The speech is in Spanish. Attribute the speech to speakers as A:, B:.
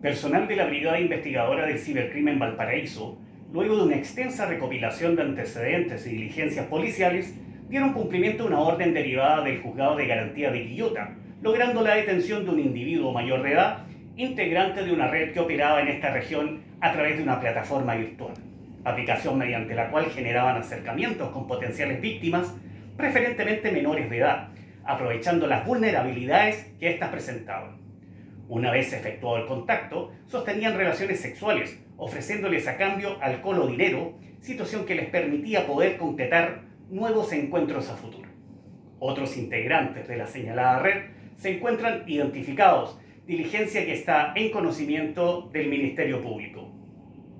A: Personal de la Brigada Investigadora del Cibercrimen Valparaíso, luego de una extensa recopilación de antecedentes y diligencias policiales, dieron cumplimiento a una orden derivada del Juzgado de Garantía de Quillota, logrando la detención de un individuo mayor de edad, integrante de una red que operaba en esta región a través de una plataforma virtual, aplicación mediante la cual generaban acercamientos con potenciales víctimas, preferentemente menores de edad, aprovechando las vulnerabilidades que éstas presentaban. Una vez efectuado el contacto, sostenían relaciones sexuales, ofreciéndoles a cambio alcohol o dinero, situación que les permitía poder concretar nuevos encuentros a futuro. Otros integrantes de la señalada red se encuentran identificados, diligencia que está en conocimiento del Ministerio Público.